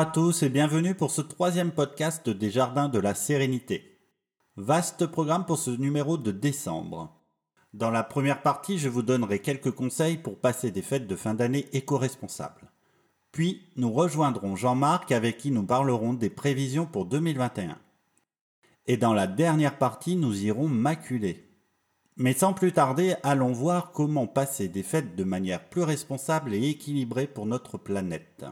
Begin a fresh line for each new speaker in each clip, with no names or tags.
À tous et bienvenue pour ce troisième podcast des Jardins de la Sérénité. Vaste programme pour ce numéro de décembre. Dans la première partie, je vous donnerai quelques conseils pour passer des fêtes de fin d'année éco-responsables. Puis, nous rejoindrons Jean-Marc avec qui nous parlerons des prévisions pour 2021. Et dans la dernière partie, nous irons maculer. Mais sans plus tarder, allons voir comment passer des fêtes de manière plus responsable et équilibrée pour notre planète.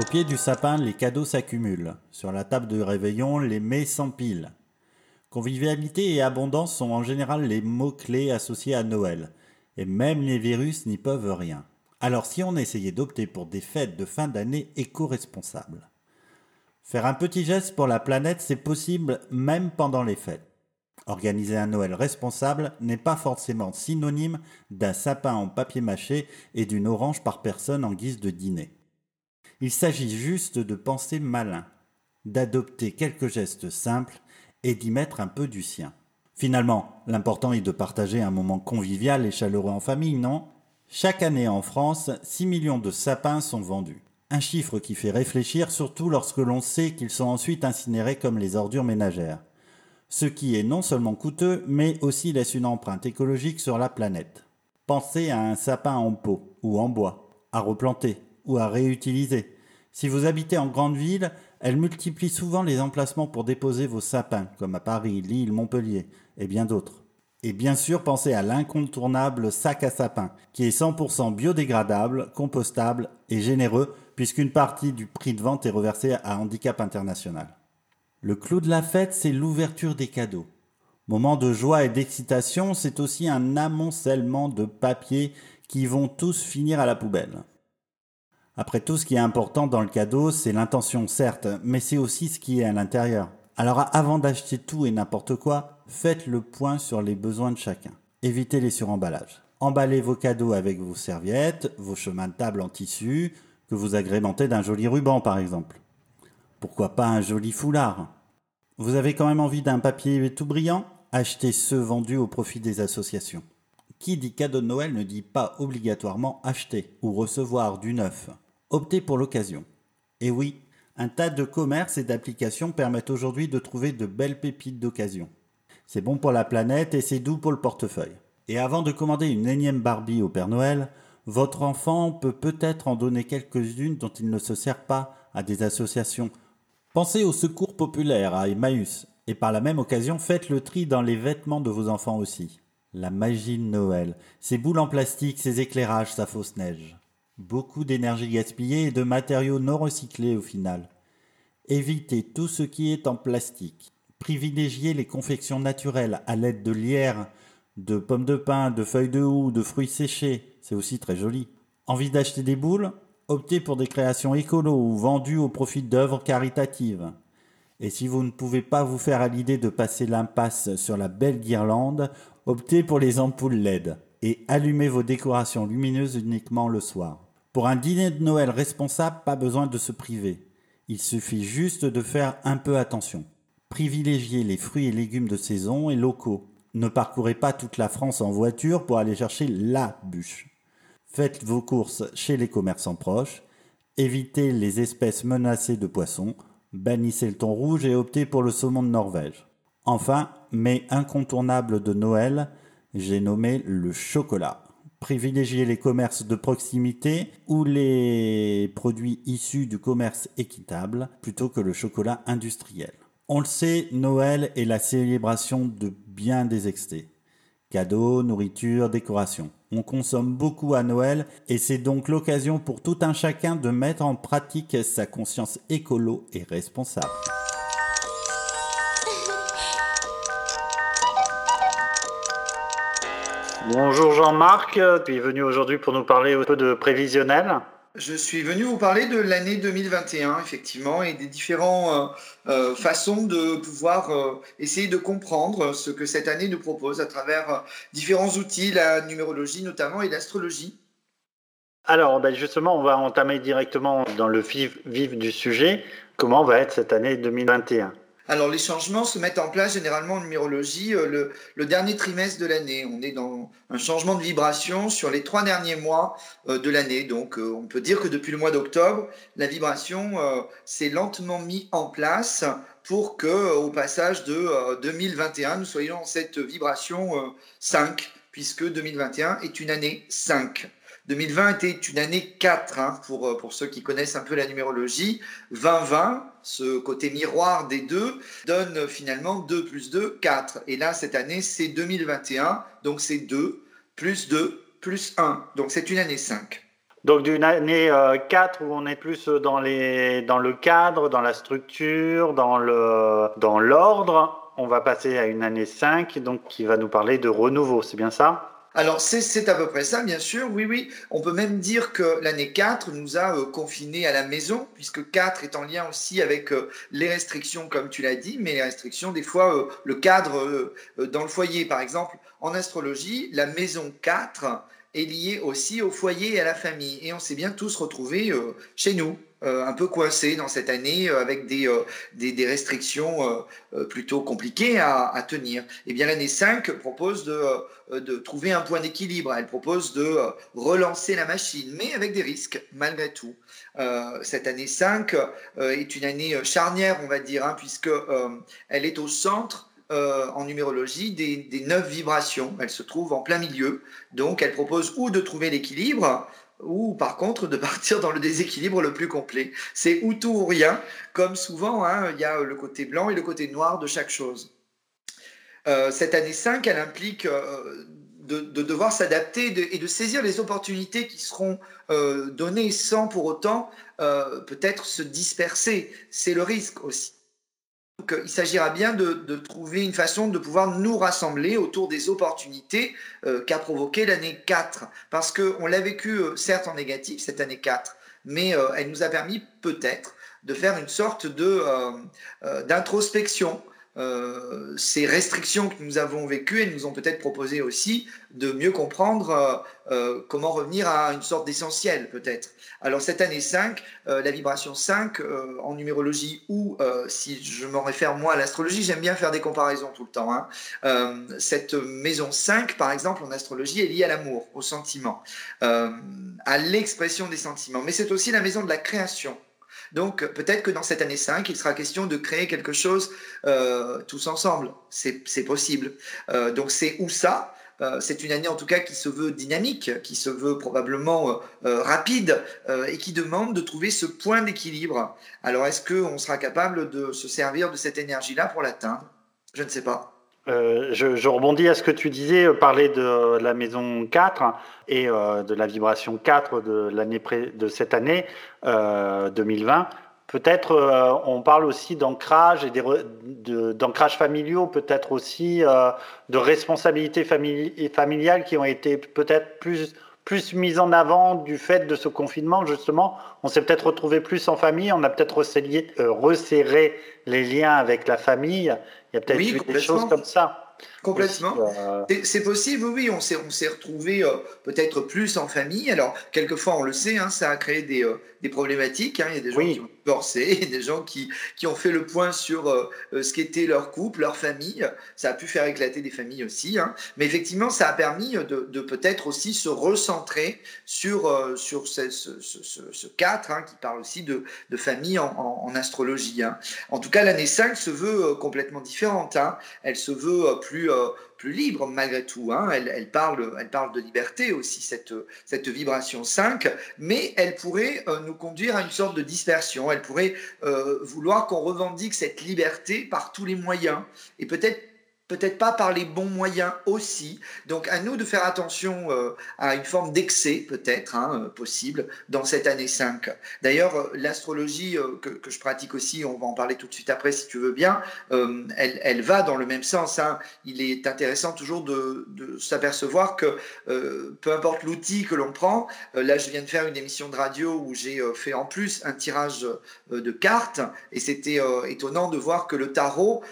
Au pied du sapin, les cadeaux s'accumulent. Sur la table de réveillon, les mets s'empilent. Convivialité et abondance sont en général les mots-clés associés à Noël. Et même les virus n'y peuvent rien. Alors si on essayait d'opter pour des fêtes de fin d'année éco-responsables Faire un petit geste pour la planète, c'est possible même pendant les fêtes. Organiser un Noël responsable n'est pas forcément synonyme d'un sapin en papier mâché et d'une orange par personne en guise de dîner. Il s'agit juste de penser malin, d'adopter quelques gestes simples et d'y mettre un peu du sien. Finalement, l'important est de partager un moment convivial et chaleureux en famille, non? Chaque année en France, 6 millions de sapins sont vendus. Un chiffre qui fait réfléchir surtout lorsque l'on sait qu'ils sont ensuite incinérés comme les ordures ménagères. Ce qui est non seulement coûteux, mais aussi laisse une empreinte écologique sur la planète. Pensez à un sapin en pot ou en bois, à replanter, ou à réutiliser. Si vous habitez en grande ville, elle multiplie souvent les emplacements pour déposer vos sapins, comme à Paris, Lille, Montpellier, et bien d'autres. Et bien sûr, pensez à l'incontournable sac à sapin, qui est 100% biodégradable, compostable et généreux, puisqu'une partie du prix de vente est reversée à Handicap International. Le clou de la fête, c'est l'ouverture des cadeaux. Moment de joie et d'excitation, c'est aussi un amoncellement de papiers qui vont tous finir à la poubelle. Après tout, ce qui est important dans le cadeau, c'est l'intention, certes, mais c'est aussi ce qui est à l'intérieur. Alors avant d'acheter tout et n'importe quoi, faites le point sur les besoins de chacun. Évitez les suremballages. Emballez vos cadeaux avec vos serviettes, vos chemins de table en tissu, que vous agrémentez d'un joli ruban par exemple. Pourquoi pas un joli foulard? Vous avez quand même envie d'un papier tout brillant? Achetez ceux vendus au profit des associations. Qui dit cadeau de Noël ne dit pas obligatoirement acheter ou recevoir du neuf. Optez pour l'occasion. Et oui, un tas de commerces et d'applications permettent aujourd'hui de trouver de belles pépites d'occasion. C'est bon pour la planète et c'est doux pour le portefeuille. Et avant de commander une énième Barbie au Père Noël, votre enfant peut peut-être en donner quelques-unes dont il ne se sert pas à des associations. Pensez au secours populaire à Emmaüs et par la même occasion faites le tri dans les vêtements de vos enfants aussi. La magie de Noël, ces boules en plastique, ces éclairages, sa fausse neige. Beaucoup d'énergie gaspillée et de matériaux non recyclés au final. Évitez tout ce qui est en plastique. Privilégiez les confections naturelles à l'aide de lierre, de pommes de pin, de feuilles de houx, de fruits séchés. C'est aussi très joli. Envie d'acheter des boules? Optez pour des créations écolo ou vendues au profit d'œuvres caritatives. Et si vous ne pouvez pas vous faire à l'idée de passer l'impasse sur la belle guirlande, optez pour les ampoules LED et allumez vos décorations lumineuses uniquement le soir. Pour un dîner de Noël responsable, pas besoin de se priver. Il suffit juste de faire un peu attention. Privilégiez les fruits et légumes de saison et locaux. Ne parcourez pas toute la France en voiture pour aller chercher la bûche. Faites vos courses chez les commerçants proches. Évitez les espèces menacées de poissons. Bannissez le thon rouge et optez pour le saumon de Norvège. Enfin, mais incontournable de Noël, j'ai nommé le chocolat privilégier les commerces de proximité ou les produits issus du commerce équitable plutôt que le chocolat industriel. On le sait, Noël est la célébration de bien des excès. Cadeaux, nourriture, décoration. On consomme beaucoup à Noël et c'est donc l'occasion pour tout un chacun de mettre en pratique sa conscience écolo et responsable. Bonjour Jean-Marc, tu es venu aujourd'hui pour nous parler un peu de prévisionnel.
Je suis venu vous parler de l'année 2021, effectivement, et des différentes euh, euh, façons de pouvoir euh, essayer de comprendre ce que cette année nous propose à travers différents outils, la numérologie notamment et l'astrologie.
Alors, ben justement, on va entamer directement dans le vif, vif du sujet. Comment va être cette année 2021
alors les changements se mettent en place généralement en numérologie le, le, dernier trimestre de l'année. On est dans un changement de vibration sur les trois derniers mois de l'année. Donc on peut dire que depuis le mois d'octobre, la vibration s'est lentement mise en place pour que au passage de 2021, nous soyons dans cette vibration 5, puisque 2021 est une année 5. 2020 était une année 4 hein, pour, euh, pour ceux qui connaissent un peu la numérologie. 2020, ce côté miroir des deux, donne finalement 2 plus 2, 4. Et là, cette année, c'est 2021, donc c'est 2 plus 2 plus 1. Donc c'est une année 5.
Donc d'une année 4 euh, où on est plus dans, les, dans le cadre, dans la structure, dans l'ordre, dans on va passer à une année 5 donc, qui va nous parler de renouveau, c'est bien ça?
Alors, c'est à peu près ça, bien sûr. Oui, oui. On peut même dire que l'année 4 nous a euh, confinés à la maison, puisque 4 est en lien aussi avec euh, les restrictions, comme tu l'as dit, mais les restrictions, des fois, euh, le cadre dans le foyer. Par exemple, en astrologie, la maison 4 est liée aussi au foyer et à la famille. Et on s'est bien tous retrouvés chez nous. Euh, un peu coincé dans cette année euh, avec des, euh, des, restrictions plutôt compliquées à, tenir. Eh bien l'année 5 propose de, de trouver un point d'équilibre. Elle propose de relancer la machine, mais avec des risques malgré tout. cette année 5 est une année charnière, on va dire, hein, puisque elle est au centre en numérologie des, des neuf vibrations. Elle se trouve en plein milieu. Donc, elle propose ou de trouver l'équilibre, ou par contre de partir dans le déséquilibre le plus complet. C'est ou tout ou rien, comme souvent, hein, il y a le côté blanc et le côté noir de chaque chose. Euh, cette année 5, elle implique euh, de, devoir s'adapter et de saisir les opportunités qui seront euh, données sans pour autant peut-être se disperser. C'est le risque aussi. Il s'agira bien de, trouver une façon de pouvoir nous rassembler autour des opportunités euh, qu'a provoqué l'année 4. Parce qu'on l'a vécu, euh, certes en négatif, cette année 4, mais euh, elle nous a permis peut-être de faire une sorte d'introspection euh, ces restrictions que nous avons vécues, elles nous ont peut-être proposé aussi de mieux comprendre euh, euh, comment revenir à une sorte d'essentiel, peut-être. Alors, cette année 5, la vibration 5 en numérologie, ou si je m'en réfère moi à l'astrologie, j'aime bien faire des comparaisons tout le temps. Hein. cette maison 5, par exemple, en astrologie, est liée à l'amour, au sentiment, à l'expression des sentiments. Mais c'est aussi la maison de la création. Donc peut-être que dans cette année 5, il sera question de créer quelque chose euh, tous ensemble. C'est possible. Euh, donc c'est où ça? Euh, c'est une année en tout cas qui se veut dynamique, qui se veut probablement rapide et qui demande de trouver ce point d'équilibre. Alors est-ce qu'on sera capable de se servir de cette énergie-là pour l'atteindre? Je ne sais pas.
Euh, je, rebondis à ce que tu disais, euh, parler de la maison 4 et euh, de la vibration 4 de, l'année de cette année 2020. Peut-être on parle aussi d'ancrage et d'ancrage familiaux, peut-être aussi de responsabilités familiales qui ont été peut-être plus plus mise en avant du fait de ce confinement, justement. On s'est peut-être retrouvé plus en famille, on a peut-être resserré les liens avec la famille il y a peut-être eu des choses comme ça.
Complètement. Euh, c'est possible, oui. On s'est, on s'est retrouvé euh, peut-être plus en famille. Alors, quelquefois, on le sait, hein, ça a créé des, euh, des problématiques. Hein. Il y a des gens qui ont divorcé, des gens qui, qui ont fait le point sur ce qu'était leur couple, leur famille. Ça a pu faire éclater des familles aussi. Hein. Mais effectivement, ça a permis de, de peut-être aussi se recentrer sur, sur ce, ce, ce, ce cadre qui parle aussi de, de famille en, en, astrologie. En tout cas, l'année 5 se veut complètement différente. Elle se veut plus euh, plus, libre malgré tout. Hein. Elle, parle, elle parle de liberté aussi, cette, vibration 5, mais elle pourrait euh, nous conduire à une sorte de dispersion. Elle pourrait euh, vouloir qu'on revendique cette liberté par tous les moyens et peut-être peut-être pas par les bons moyens aussi. Donc à nous de faire attention euh, à une forme d'excès peut-être hein, euh, possible dans cette année 5. D'ailleurs, euh, l'astrologie que, je pratique aussi, on va en parler tout de suite après si tu veux bien, elle, va dans le même sens. Hein. Il est intéressant toujours de, de s'apercevoir que peu importe l'outil que l'on prend, là je viens de faire une émission de radio où j'ai fait en plus un tirage de cartes et c'était étonnant de voir que le tarot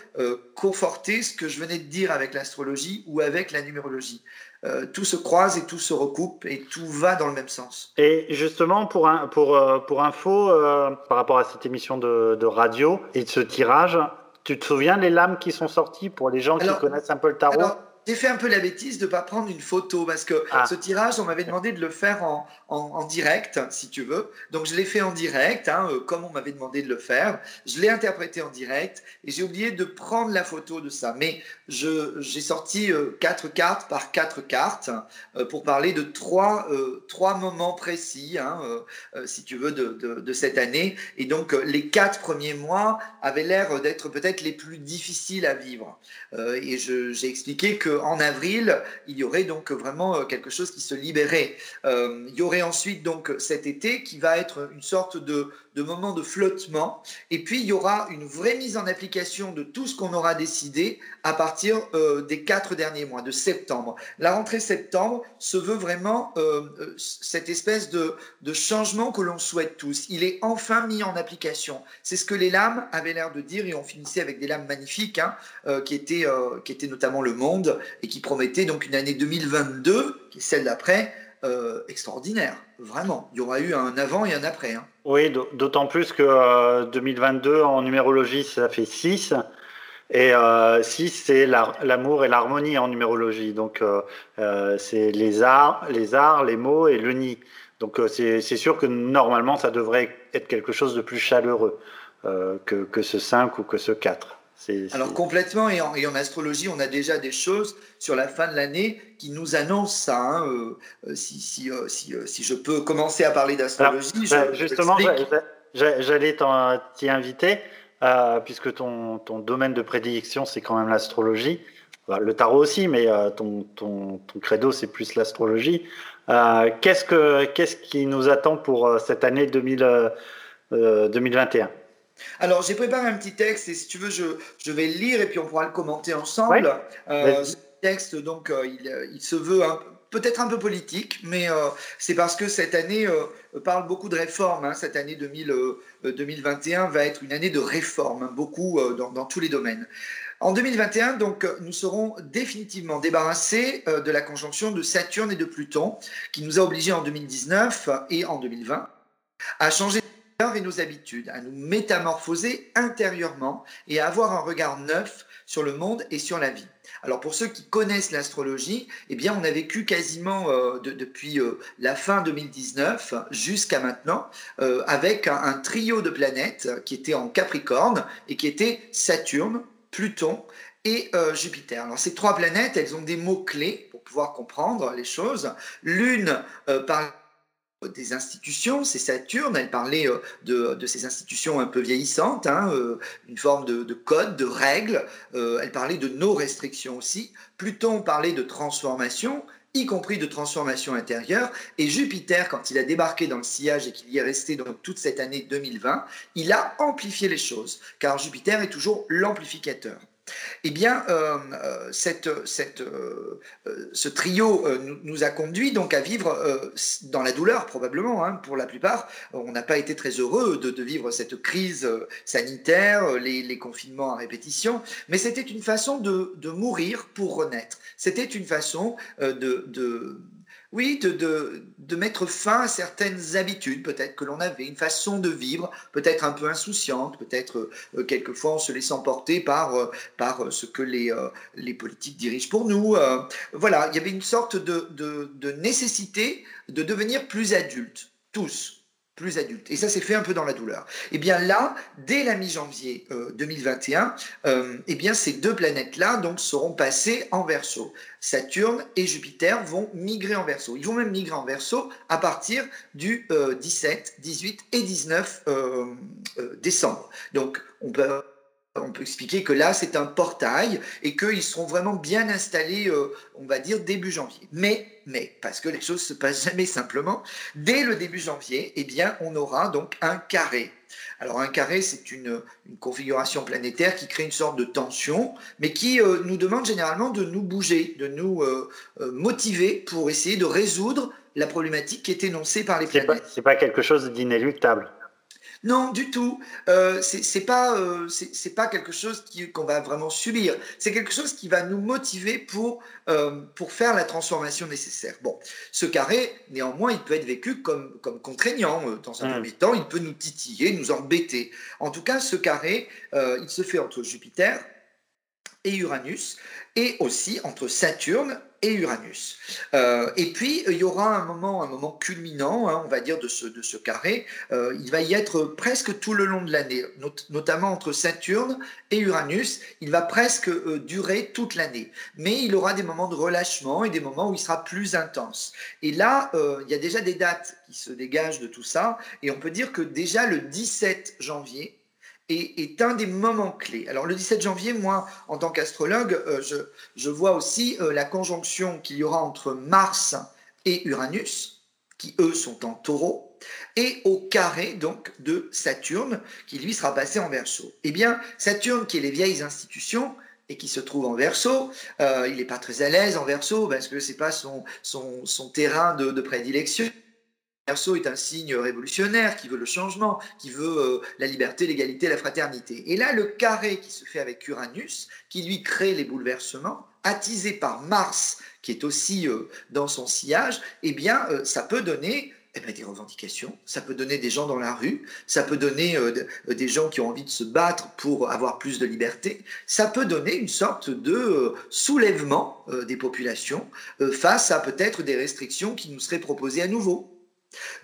confortait ce que je venais de dire avec l'astrologie ou avec la numérologie. Euh, tout se croise et tout se recoupe et tout va dans le même sens.
Et justement, pour, un, pour, euh, pour info, euh, par rapport à cette émission de, de, radio et de ce tirage,
tu te souviens les lames qui sont sorties pour les gens qui connaissent un peu le tarot?
J'ai fait un peu la bêtise de ne pas prendre une photo parce que ah. ce tirage, on m'avait demandé de le faire en, en, direct, si tu veux. Donc je l'ai fait en direct, hein, euh, comme on m'avait demandé de le faire. Je l'ai interprété en direct et j'ai oublié de prendre la photo de ça. Mais j'ai sorti euh, quatre cartes par quatre cartes euh, pour parler de trois, trois moments précis, hein, si tu veux, de, de, de, cette année. Et donc les quatre premiers mois avaient l'air d'être peut-être les plus difficiles à vivre. et j'ai expliqué que en avril, il y aurait donc vraiment euh, quelque chose qui se libérait. Euh, il y aurait ensuite donc cet été qui va être une sorte de, de moment de flottement. Et puis, il y aura une vraie mise en application de tout ce qu'on aura décidé à partir euh, des quatre derniers mois, de septembre. La rentrée septembre se veut vraiment euh, euh, cette espèce de, changement que l'on souhaite tous. Il est enfin mis en application. C'est ce que les lames avaient l'air de dire et on finissait avec des lames magnifiques hein, qui, étaient, qui étaient notamment le monde et qui promettaient donc une année 2022, qui est celle d'après, extraordinaire, vraiment. Il y aura eu un avant et un après. Hein.
Oui, d'autant plus que 2022 euh, en numérologie, ça fait 6. Et 6, euh, c'est l'amour et l'harmonie en numérologie. Donc, c'est les arts, les arts, les mots et le nid. Donc, c'est sûr que normalement, ça devrait être quelque chose de plus chaleureux que, que ce 5 ou que ce 4.
Alors complètement, et en, astrologie, on a déjà des choses sur la fin de l'année qui nous annoncent ça. Hein, euh, euh, si, si, euh, si, si, je peux commencer à parler d'astrologie,
justement, j'allais t'y inviter, puisque ton, ton, domaine de prédiction, c'est quand même l'astrologie. Le tarot aussi, mais ton, ton, ton, credo, c'est plus l'astrologie. qu'est-ce, que, qu'est-ce qui nous attend pour cette année 2000, 2021
alors, j'ai préparé un petit texte et si tu veux, je, je, vais le lire et puis on pourra le commenter ensemble. Euh, ce texte, donc, euh, il, il, se veut peut-être un peu politique, mais euh, c'est parce que cette année parle beaucoup de réformes. Hein. Cette année 2000, 2021 va être une année de réformes, hein, beaucoup dans, dans, tous les domaines. En 2021, donc, nous serons définitivement débarrassés de la conjonction de Saturne et de Pluton, qui nous a obligés en 2019 et en 2020 à changer et nos habitudes, à nous métamorphoser intérieurement et à avoir un regard neuf sur le monde et sur la vie. Alors pour ceux qui connaissent l'astrologie, eh bien on a vécu quasiment euh, depuis euh, la fin 2019 jusqu'à maintenant euh, avec un, trio de planètes qui étaient en Capricorne et qui étaient Saturne, Pluton et Jupiter. Alors ces trois planètes, elles ont des mots clés pour pouvoir comprendre les choses. L'une par des institutions, c'est Saturne, elle parlait euh, de, ces institutions un peu vieillissantes, hein, euh, une forme de, code, de règles, euh, elle parlait de nos restrictions aussi, Pluton parlait de transformation, y compris de transformation intérieure, et Jupiter, quand il a débarqué dans le sillage et qu'il y est resté donc toute cette année 2020, il a amplifié les choses, car Jupiter est toujours l'amplificateur. Eh bien, euh, euh, cette, cette, euh, ce trio nous, a conduit donc à vivre dans la douleur, probablement, hein, pour la plupart. On n'a pas été très heureux de, vivre cette crise sanitaire, les, confinements à répétition, mais c'était une façon de, mourir pour renaître. C'était une façon de oui, de, de, mettre fin à certaines habitudes peut-être que l'on avait, une façon de vivre peut-être un peu insouciante, peut-être euh, quelquefois en se laissant porter par, euh, par ce que les, euh, les politiques dirigent pour nous. voilà, il y avait une sorte de, de nécessité de devenir plus adultes, tous plus adulte. Et ça s'est fait un peu dans la douleur. Et eh bien là, dès la mi-janvier 2021, euh, euh, eh bien ces deux planètes-là donc seront passées en Verseau. Saturne et Jupiter vont migrer en Verseau. Ils vont même migrer en Verseau à partir du 17, euh, 18 et 19 décembre. Donc on peut on peut expliquer que là, c'est un portail et qu'ils seront vraiment bien installés, euh, on va dire, début janvier. Mais, mais, parce que les choses se passent jamais simplement, dès le début janvier, eh bien, on aura donc un carré. Alors un carré, c'est une, configuration planétaire qui crée une sorte de tension, mais qui euh, nous demande généralement de nous bouger, de nous euh, motiver pour essayer de résoudre la problématique qui est énoncée par les planètes.
Ce n'est pas quelque chose d'inéluctable.
Non, du tout. Euh, c'est pas euh, c'est pas quelque chose qu'on va vraiment subir. C'est quelque chose qui va nous motiver pour euh, pour faire la transformation nécessaire. Bon, ce carré, néanmoins, il peut être vécu comme comme contraignant euh, dans un mmh. premier temps. Il peut nous titiller, nous embêter. En tout cas, ce carré, il se fait entre Jupiter et Uranus, et aussi entre Saturne Uranus. Euh, et puis, il y aura un moment, un moment culminant, hein, on va dire, de ce, de ce carré. Euh, il va y être presque tout le long de l'année, notamment entre Saturne et Uranus. Il va presque euh, durer toute l'année. Mais il aura des moments de relâchement et des moments où il sera plus intense. Et là, il y a déjà des dates qui se dégagent de tout ça. Et on peut dire que déjà le 17 janvier, est, un des moments clés. Alors le 17 janvier, moi, en tant qu'astrologue, euh, je, je, vois aussi euh, la conjonction qu'il y aura entre Mars et Uranus, qui eux sont en taureau, et au carré donc de Saturne, qui lui sera passé en verso. Eh bien, Saturne, qui est les vieilles institutions, et qui se trouve en verso, euh, il n'est pas très à l'aise en verso parce que c'est pas son, son, son terrain de, de prédilection. Verseau est un signe révolutionnaire qui veut le changement, qui veut euh, la liberté, l'égalité, la fraternité. Et là, le carré qui se fait avec Uranus, qui lui crée les bouleversements, attisé par Mars, qui est aussi euh, dans son sillage, eh bien, euh, ça peut donner eh bien, des revendications, ça peut donner des gens dans la rue, ça peut donner des gens qui ont envie de se battre pour avoir plus de liberté, ça peut donner une sorte de soulèvement des populations face à peut-être des restrictions qui nous seraient proposées à nouveau.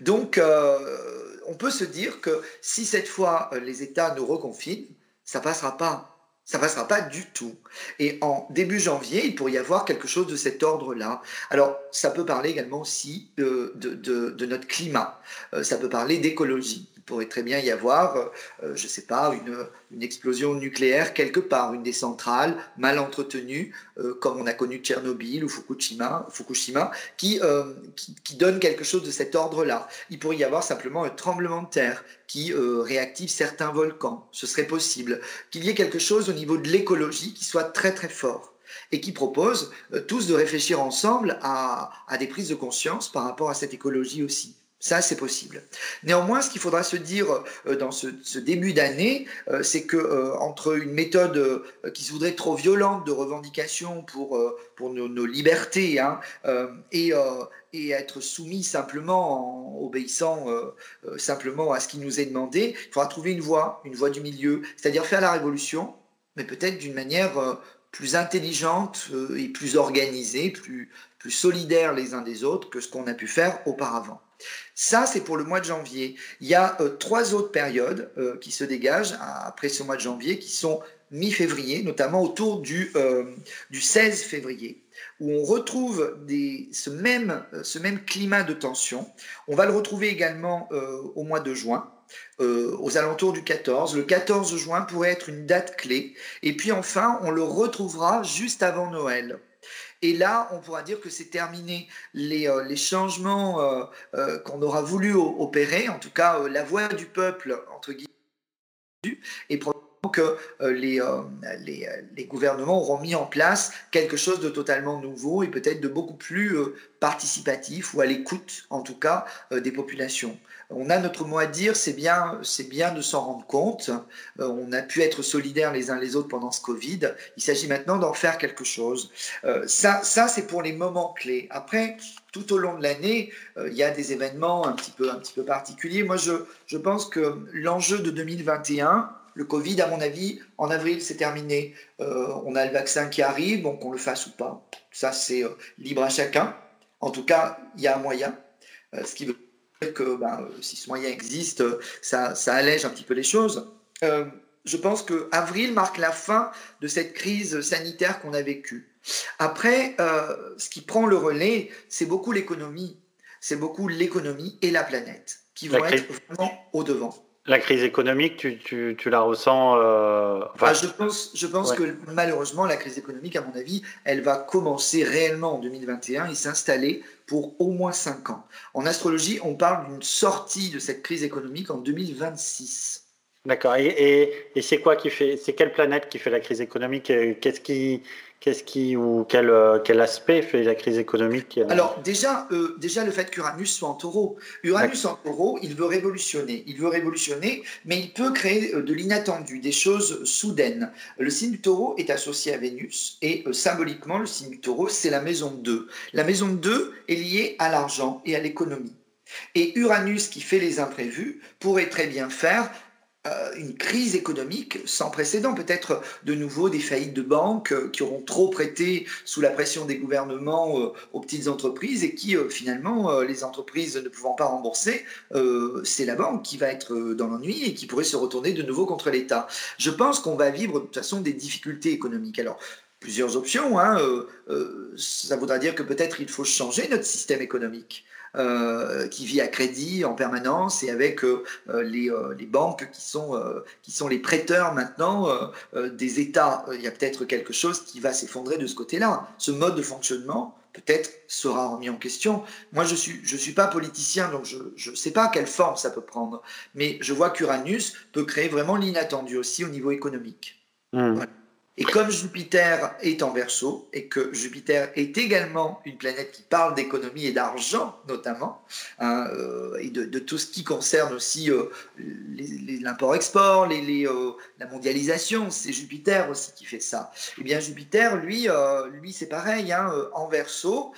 Donc, euh, on peut se dire que si cette fois euh, les États nous reconfinent, ça passera pas. Ça passera pas du tout. Et en début janvier, il pourrait y avoir quelque chose de cet ordre-là. Alors, ça peut parler également aussi de, de notre climat. Euh, ça peut parler d'écologie. Il pourrait très bien y avoir, euh, je ne sais pas, une, explosion nucléaire quelque part, une des centrales mal entretenues, euh, comme on a connu Tchernobyl ou Fukushima, Fukushima qui, euh, qui, qui, donne quelque chose de cet ordre-là. Il pourrait y avoir simplement un tremblement de terre qui réactive certains volcans. Ce serait possible. Qu'il y ait quelque chose au niveau de l'écologie qui soit très très fort et qui propose tous de réfléchir ensemble à, à des prises de conscience par rapport à cette écologie aussi. Ça, c'est possible. Néanmoins, ce qu'il faudra se dire euh, dans ce, début d'année, euh, c'est que euh, entre une méthode qui se voudrait trop violente de revendication pour, pour nos, libertés hein, et, et, être soumis simplement en obéissant simplement à ce qui nous est demandé, il faudra trouver une voie, une voie du milieu, c'est-à-dire faire la révolution, mais peut-être d'une manière plus intelligente et plus organisée, plus, plus solidaire les uns des autres que ce qu'on a pu faire auparavant. Ça, c'est pour le mois de janvier. Il y a euh, trois autres périodes euh, qui se dégagent après ce mois de janvier, qui sont mi-février, notamment autour du, euh, du 16 février, où on retrouve ce même climat de tension. On va le retrouver également au mois de juin. aux alentours du 14. Le 14 juin pourrait être une date clé. Et puis enfin, on le retrouvera juste avant Noël. Et là, on pourra dire que c'est terminé. Les, euh, changements euh, euh, qu'on aura voulu opérer, en tout cas la voix du peuple, entre guillemets, et que les, les, les, gouvernements auront mis en place quelque chose de totalement nouveau et peut-être de beaucoup plus participatif ou à l'écoute, en tout cas, des populations on a notre mot à dire, c'est bien, c'est bien de s'en rendre compte. Euh, on a pu être solidaires les uns les autres pendant ce Covid. Il s'agit maintenant d'en faire quelque chose. Euh, ça, ça c'est pour les moments clés. Après, tout au long de l'année, euh, il y a des événements un petit peu, un petit peu particuliers. Moi, je, je pense que l'enjeu de 2021, le Covid, à mon avis, en avril, c'est terminé. on a le vaccin qui arrive, donc on le fasse ou pas. Ça, c'est libre à chacun. En tout cas, il y a un moyen. ce qui veut que ben, si ce moyen existe, ça, allège un petit peu les choses. Euh, je pense que avril marque la fin de cette crise sanitaire qu'on a vécue. Après, euh, ce qui prend le relais, c'est beaucoup l'économie. C'est beaucoup l'économie et la planète qui vont être vraiment au devant.
La crise économique, tu, tu, tu la ressens euh,
ah, Je pense, je pense que malheureusement, la crise économique, à mon avis, elle va commencer réellement en 2021 et s'installer pour au moins 5 ans. En astrologie, on parle d'une sortie de cette crise économique en 2026.
D'accord. Et, c'est quoi qui fait, c'est quelle planète qui fait la crise économique Qu'est-ce qui, qu'est-ce qui ou quel, euh, quel aspect fait la crise économique
Alors déjà, euh, déjà le fait qu'Uranus soit en Taureau. Uranus en Taureau, il veut révolutionner. Il veut révolutionner, mais il peut créer euh, de l'inattendu, des choses soudaines. Le signe du Taureau est associé à Vénus et symboliquement, le signe du Taureau, c'est la maison 2. La maison 2 est liée à l'argent et à l'économie. Et Uranus, qui fait les imprévus, pourrait très bien faire euh, une crise économique sans précédent, peut-être de nouveau des faillites de banques euh, qui auront trop prêté sous la pression des gouvernements euh, aux petites entreprises et qui finalement, les entreprises ne pouvant pas rembourser, c'est la banque qui va être dans l'ennui et qui pourrait se retourner de nouveau contre l'État. Je pense qu'on va vivre de toute façon des difficultés économiques. Alors, plusieurs options. Hein, ça voudra dire que peut-être il faut changer notre système économique. Euh, qui vit à crédit en permanence et avec euh, euh, les, les, banques qui sont, qui sont les prêteurs maintenant des États. Il y a peut-être quelque chose qui va s'effondrer de ce côté-là. Ce mode de fonctionnement peut-être sera remis en question. Moi, je ne suis, je suis pas politicien, donc je ne sais pas quelle forme ça peut prendre. Mais je vois qu'Uranus peut créer vraiment l'inattendu aussi au niveau économique. Mmh. Et comme Jupiter est en verso, et que Jupiter est également une planète qui parle d'économie et d'argent notamment, hein, euh, et de, tout ce qui concerne aussi euh, l'import-export, euh, la mondialisation, c'est Jupiter aussi qui fait ça. Et eh bien Jupiter, lui, lui c'est pareil, hein, en verso,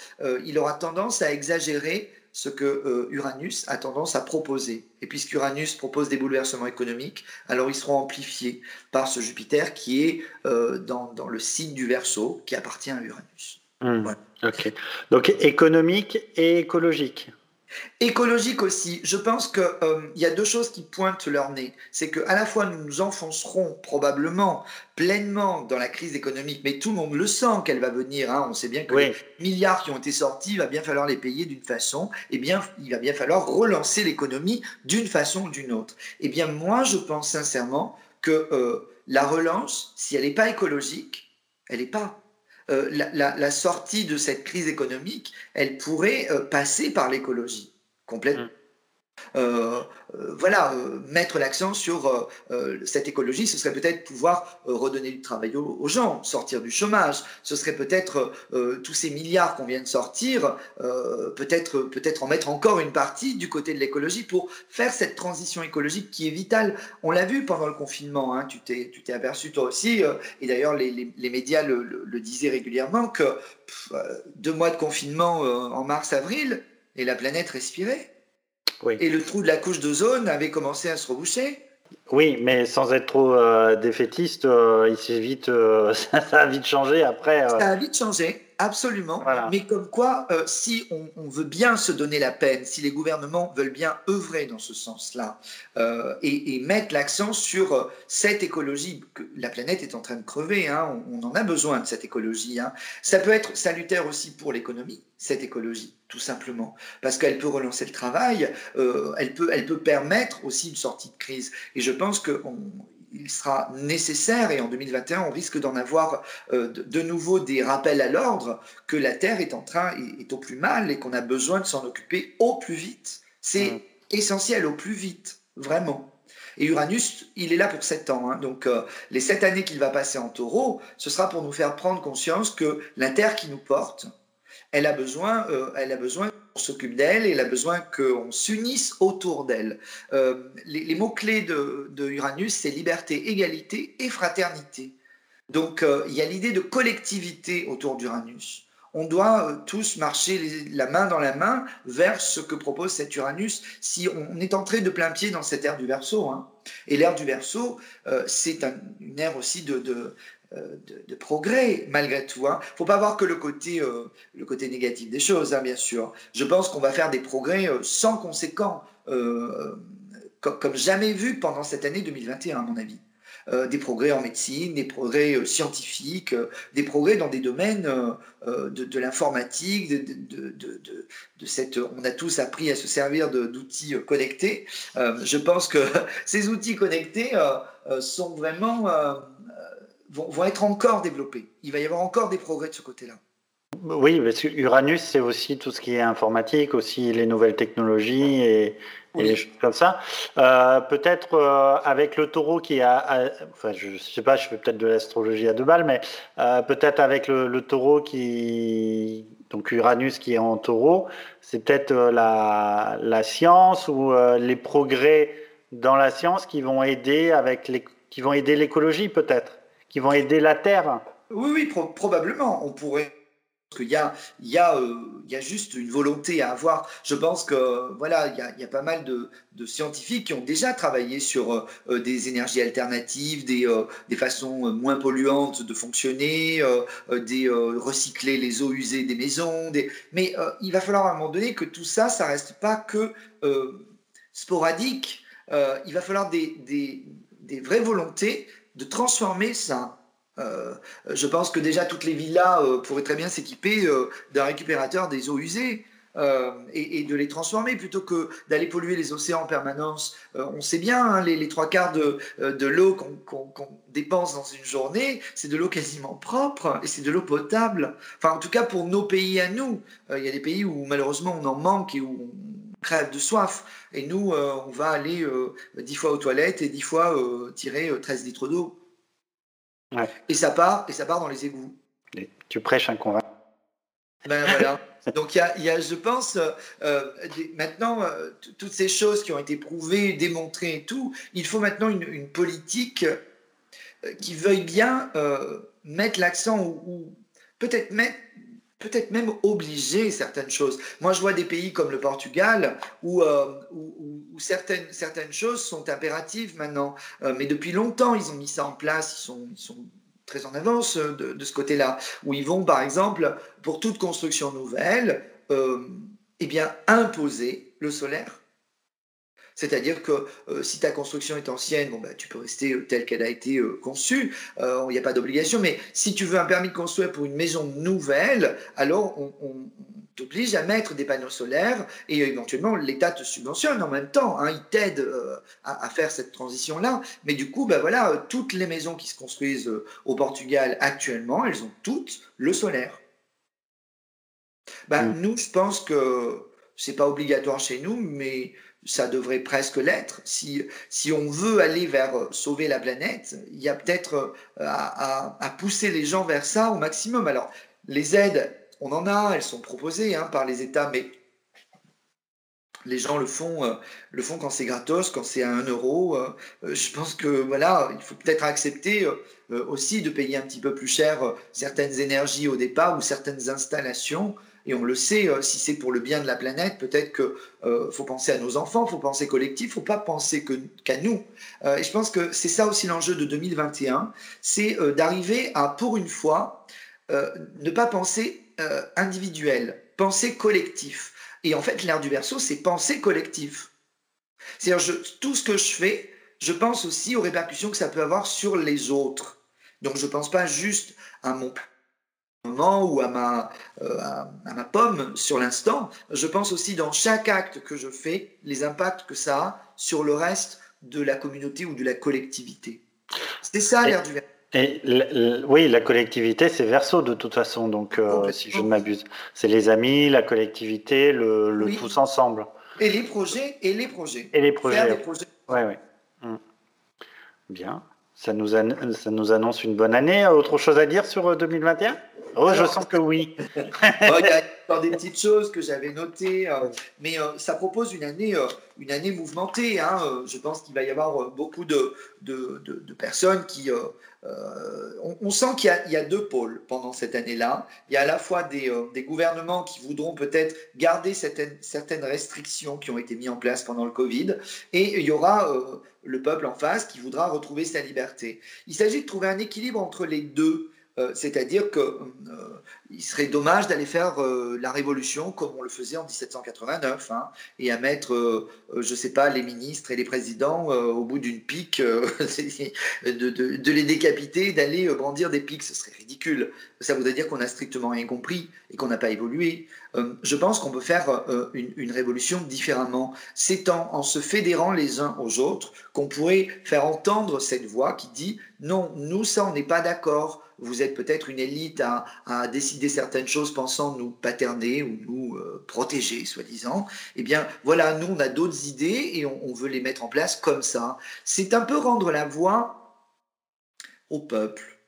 il aura tendance à exagérer ce que euh, Uranus a tendance à proposer. Et puisqu'Uranus propose des bouleversements économiques, alors ils seront amplifiés par ce Jupiter qui est euh, dans, le signe du Verseau, qui appartient à Uranus.
Hmm. Ok. Donc économique et écologique.
Écologique aussi, je pense qu'il euh, y a deux choses qui pointent leur nez. C'est qu'à la fois nous nous enfoncerons probablement pleinement dans la crise économique, mais tout le monde le sent qu'elle va venir. Hein. On sait bien que les milliards qui ont été sortis, il va bien falloir les payer d'une façon, et bien il va bien falloir relancer l'économie d'une façon ou d'une autre. Et eh bien moi je pense sincèrement que euh, la relance, si elle n'est pas écologique, elle n'est pas. Euh, la, sortie de cette crise économique, elle pourrait euh, passer par l'écologie complètement. Mmh. Euh, euh, voilà, euh, mettre l'accent sur cette écologie, ce serait peut-être pouvoir redonner du travail aux, gens, sortir du chômage. Ce serait peut-être tous ces milliards qu'on vient de sortir, peut-être peut-être en mettre encore une partie du côté de l'écologie pour faire cette transition écologique qui est vitale. On l'a vu pendant le confinement, hein, tu t'es tu aperçu toi aussi, et d'ailleurs les, les, médias le, le, disaient régulièrement que deux mois de confinement en mars-avril et la planète respirait. Et le trou de la couche d'ozone avait commencé à se reboucher.
Oui, mais sans être trop euh, défaitiste, euh, il s'est vite, euh, ça, a vite changé après.
Ça a vite changé. Absolument. Mais comme quoi, euh, si on, veut bien se donner la peine, si les gouvernements veulent bien œuvrer dans ce sens-là euh, et, mettre l'accent sur euh, cette écologie, que la planète est en train de crever, hein, on, en a besoin de cette écologie. Hein. Ça peut être salutaire aussi pour l'économie, cette écologie, tout simplement, parce qu'elle peut relancer le travail, elle, peut, elle peut permettre aussi une sortie de crise. Et je pense que il sera nécessaire, et en 2021, on risque d'en avoir euh, de, nouveau des rappels à l'ordre, que la Terre est en train, est, au plus mal et qu'on a besoin de s'en occuper au plus vite. C'est mmh. essentiel, au plus vite, vraiment. Et Uranus, il est là pour sept ans. Hein. donc euh, les sept années qu'il va passer en taureau, ce sera pour nous faire prendre conscience que la Terre qui nous porte, elle a besoin, euh, elle a besoin qu'on s'occupe d'elle elle a besoin qu'on s'unisse autour d'elle. Euh, les, mots-clés de, Uranus, c'est liberté, égalité et fraternité. Donc euh, il y a l'idée de collectivité autour d'Uranus. On doit tous marcher la main dans la main vers ce que propose cet Uranus si on est entré de plein pied dans cette ère du Verseau. Hein. Et l'ère du Verseau, c'est une ère aussi de, de, progrès malgré tout. Il hein. ne faut pas voir que le côté, euh, le côté négatif des choses, hein, bien sûr. Je pense qu'on va faire des progrès euh, sans conséquent, comme, jamais vu pendant cette année 2021, à mon avis. des progrès en médecine, des progrès scientifiques, des progrès dans des domaines de, l'informatique, de, de, cette. On a tous appris à se servir d'outils connectés. je pense que ces outils connectés sont vraiment vont, être encore développés. Il va y avoir encore des progrès de ce côté-là.
Oui, parce que Uranus, c'est aussi tout ce qui est informatique, aussi les nouvelles technologies et, et choses comme ça. Euh, peut-être euh, avec le taureau qui a, enfin, je sais pas, je fais peut-être de l'astrologie à deux balles, mais euh, peut-être avec le, taureau qui, donc Uranus qui est en taureau, c'est peut-être la, la, science ou les progrès dans la science qui vont aider avec les, qui vont aider l'écologie peut-être, qui vont aider la Terre.
Oui, oui, probablement. On pourrait qu'il y a, il y, euh, il y a juste une volonté à avoir. Je pense que voilà, il y a, pas mal de, scientifiques qui ont déjà travaillé sur euh, des énergies alternatives, des, euh, des, façons moins polluantes de fonctionner, des recycler les eaux usées des maisons. Mais il va falloir à un moment donné que tout ça, ça reste pas que sporadique. il va falloir des, des vraies volontés de transformer ça euh, je pense que déjà toutes les villas euh, pourraient très bien s'équiper euh, d'un récupérateur des eaux usées. Et, de les transformer plutôt que d'aller polluer les océans en permanence. on sait bien, hein, les, trois quarts de, de l'eau qu'on dépense dans une journée, c'est de l'eau quasiment propre et c'est de l'eau potable. Enfin, en tout cas, pour nos pays à nous, il y a des pays où malheureusement on en manque et où on crève de soif. Et nous, on va aller dix fois aux toilettes et dix fois tirer 13 litres d'eau. Et ça part, et ça part dans les égouts.
tu prêches un convaincu.
Ben voilà. Donc il y, a, je pense, euh, maintenant, euh, toutes ces choses qui ont été prouvées, démontrées et tout, il faut maintenant une, politique euh, qui veuille bien mettre l'accent ou, peut-être peut-être même obliger certaines choses. Moi, je vois des pays comme le Portugal où, où, certaines, choses sont impératives maintenant. mais depuis longtemps, ils ont mis ça en place. Ils sont, ils sont très en avance euh, de, ce côté-là, où ils vont, par exemple, pour toute construction nouvelle, euh, eh bien, imposer le solaire. C'est-à-dire que euh, si ta construction est ancienne, bon, bah, tu peux rester telle qu'elle a été conçue, il n'y a pas d'obligation, mais si tu veux un permis de construire pour une maison nouvelle, alors on, t'oblige à mettre des panneaux solaires et éventuellement l'État te subventionne en même temps, hein, il t'aide euh, à, faire cette transition-là. Mais du coup, ben voilà, euh, toutes les maisons qui se construisent euh, au Portugal actuellement, elles ont toutes le solaire. Ben, Nous, je pense que c'est pas obligatoire chez nous, mais ça devrait presque l'être. Si, si on veut aller vers sauver la planète, il y a peut-être à, à pousser les gens vers ça au maximum. Alors, les aides, on en a, elles sont proposées hein, par les États, mais les gens le font, euh, le font quand c'est gratos, quand c'est à 1 euro. Euh, euh, je pense que voilà, il faut peut-être accepter aussi de payer un petit peu plus cher certaines énergies au départ ou certaines installations. Et on le sait, si c'est pour le bien de la planète, peut-être qu'il faut penser à nos enfants, il faut penser collectif, il faut pas penser qu'à nous. et je pense que c'est ça aussi l'enjeu de 2021, c'est d'arriver à, pour une fois, ne pas penser euh, individuel, penser collectif. Et en fait, l'air du verso, c'est penser collectif. C'est-à-dire, tout ce que je fais, je pense aussi aux répercussions que ça peut avoir sur les autres. Donc, je ne pense pas juste à mon moment ou à ma, euh, à, ma pomme sur l'instant. Je pense aussi dans chaque acte que je fais, les impacts que ça a sur le reste de la communauté ou de la collectivité. C'est ça l'air du verso.
Et oui, la collectivité, c'est verso de toute façon, donc euh, si je ne m'abuse. C'est les amis, la collectivité, le, le tous ensemble.
Et les projets, et les projets.
Et les projets. Faire des projets. Oui, oui. Hum. Bien. Ça nous, ça nous annonce une bonne année. Autre chose à dire sur 2021 euh, Oh, je sens que oui.
A des petites choses que j'avais notées, euh, mais ça propose une année, une année mouvementée. Hein. je pense qu'il va y avoir beaucoup de, de, de personnes qui euh, on, sent qu'il y, a deux pôles pendant cette année-là. Il y a à la fois euh, des, gouvernements qui voudront peut-être garder certaines, certaines, restrictions qui ont été mises en place pendant le Covid, et il y aura euh, le peuple en face qui voudra retrouver sa liberté. Il s'agit de trouver un équilibre entre les deux. C'est-à-dire qu'il serait dommage d'aller faire la révolution comme on le faisait en 1789 hein, et à mettre, je ne sais pas, les ministres et les présidents au bout d'une pique, de, les décapiter, d'aller brandir des piques. Ce serait ridicule. Ça voudrait dire qu'on n'a strictement rien compris et qu'on n'a pas évolué. je pense qu'on peut faire une, révolution différemment. C'est en se fédérant les uns aux autres qu'on pourrait faire entendre cette voix qui dit non, nous, ça, on n'est pas d'accord vous êtes peut-être une élite à, décider certaines choses pensant nous paterner ou nous euh, protéger, soi-disant. Eh bien, voilà, nous, on a d'autres idées et on, veut les mettre en place comme ça. C'est un peu rendre la voix au peuple.